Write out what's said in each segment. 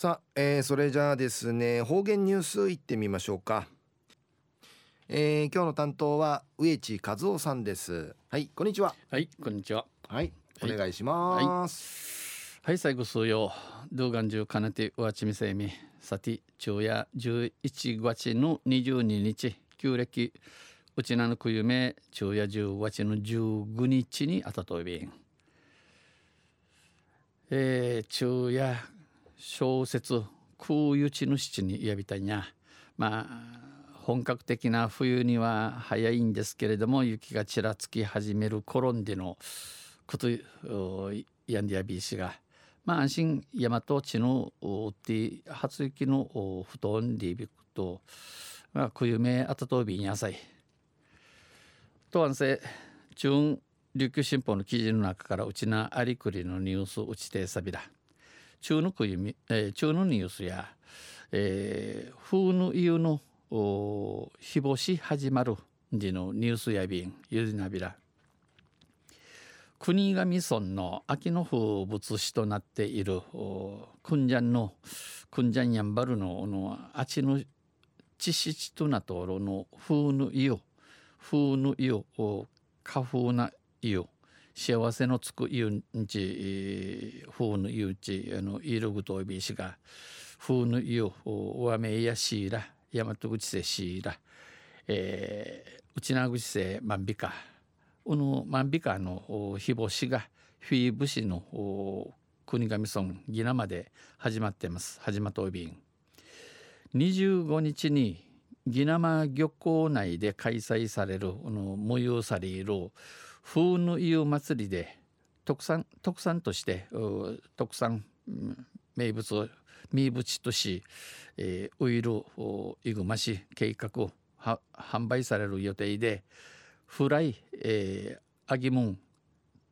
さあ、えー、それじゃあですね方言ニュースいってみましょうか、えー、今日の担当は植地和夫さんです。はいこんにちは。はいこんにちは。はいお願いします、はい、はい、最後数曜。動画中かねてうわちみせみさて昼夜11月の22日。旧暦うちなのくゆめ昼夜10月の15日にあたといびん。えー、昼夜小説空輸地の七にやびたいな。まあ本格的な冬には早いんですけれども雪がちらつき始める頃んでのことやんでやびいしが。まあ安心大和地のおって初雪の布団でいびくと。まあ冬目あたとびに野菜と安静中琉球新報の記事の中からうちなありくりのニュースうちてさびら中の国み、えー、中のニュースや、えー、風の湯の日干し始まる時のニュースやびんゆりなびら。国頭村の秋の風物詩となっているくんじゃんのくんじゃんやんばるののあちのちしちとなとろの風の湯風の湯花風な湯幸せのつくゆんち風のゆうちあのいるぐとびしが風のゆうわめやしいら大和口せしいらえー、うちな口せ万美かうの万美かの日干しがフィーブ市の国頭村ギナまで始まってます。始まっとびん。25日にギナマ漁港内で開催されるこの催される風の湯祭りで特産特産として特産名物名物とし、えー、ウイルイグマシ計画を販売される予定でフライ、えー、揚げ物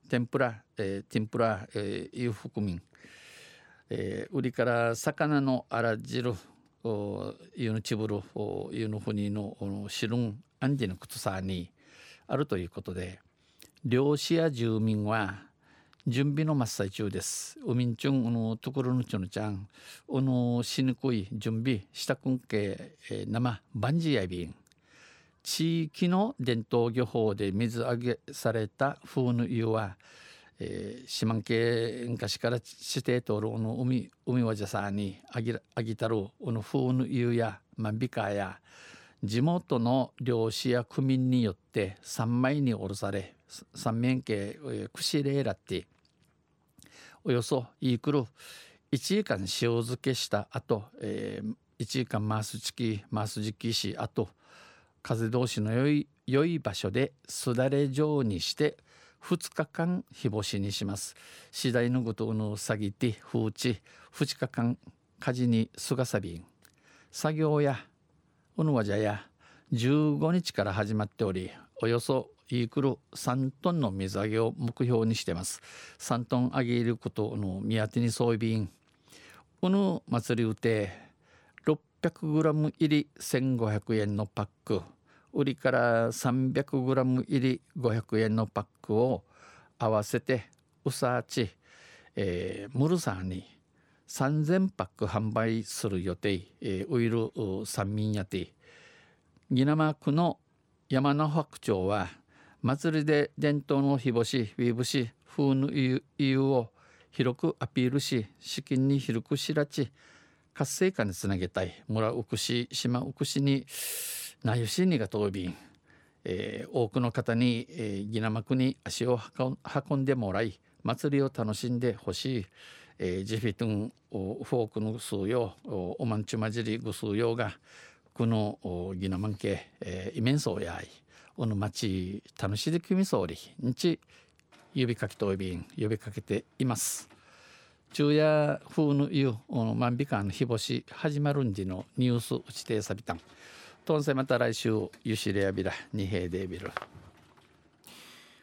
天ぷら、えー、天ぷら、えー、湯含み、えー、売りから魚のあら汁湯のちぶる湯のふにの汁んあんじの靴さにあるということで漁師や住民は準備の真っ最中です。ウミンチュンのところのちょのちゃん、おのしにくい準備したくんけ、え生バンジーやびん。地域の伝統漁法で水揚げされた風の湯は、えー、島県昔から指定登録の海海わじゃさにあぎあぎたるの風の湯や万美川や地元の漁師や区民によって三枚に下ろされ三面形くしれらっておよそいくる1時間塩漬けした後、えー、1時間回すチキ回す時期し後風通しの良い良い場所ですだれ状にして2日間日干しにします。次第のごとのさぎて風地2日間火事にすがさびん。作業やうぬわじゃや15日から始まっておりおよそイークル3トンの水揚げを目標にしてます。3トン揚げることの目当てに装備便この祭りうて 600g 入り1500円のパック。売りから 300g 入り500円のパックを合わせてうさち、えー、ムルサーに3000パック販売する予定、えー、ウイル三民やて。ギナマ区の山の白鳥は祭りで伝統の日干しウィブシ風の湯を広くアピールし資金に広く知らち活性化につなげたい。村うくし島うくしになゆしにが遠びえー、多くの方に、えー、ギナマクに足を運んでもらい祭りを楽しんでほしい、えー、ジフィトンフォークの数用おまんちゅまじりぐ数用がこのギナマン系、えー、イメンソーやいおの町楽しできみそうりんち指かけといびん呼びかけています。昼夜風の湯万美間の日干し始まるんじのニュース打ちてさびたん。とんせまた来週ゆしれやびら二平でびる。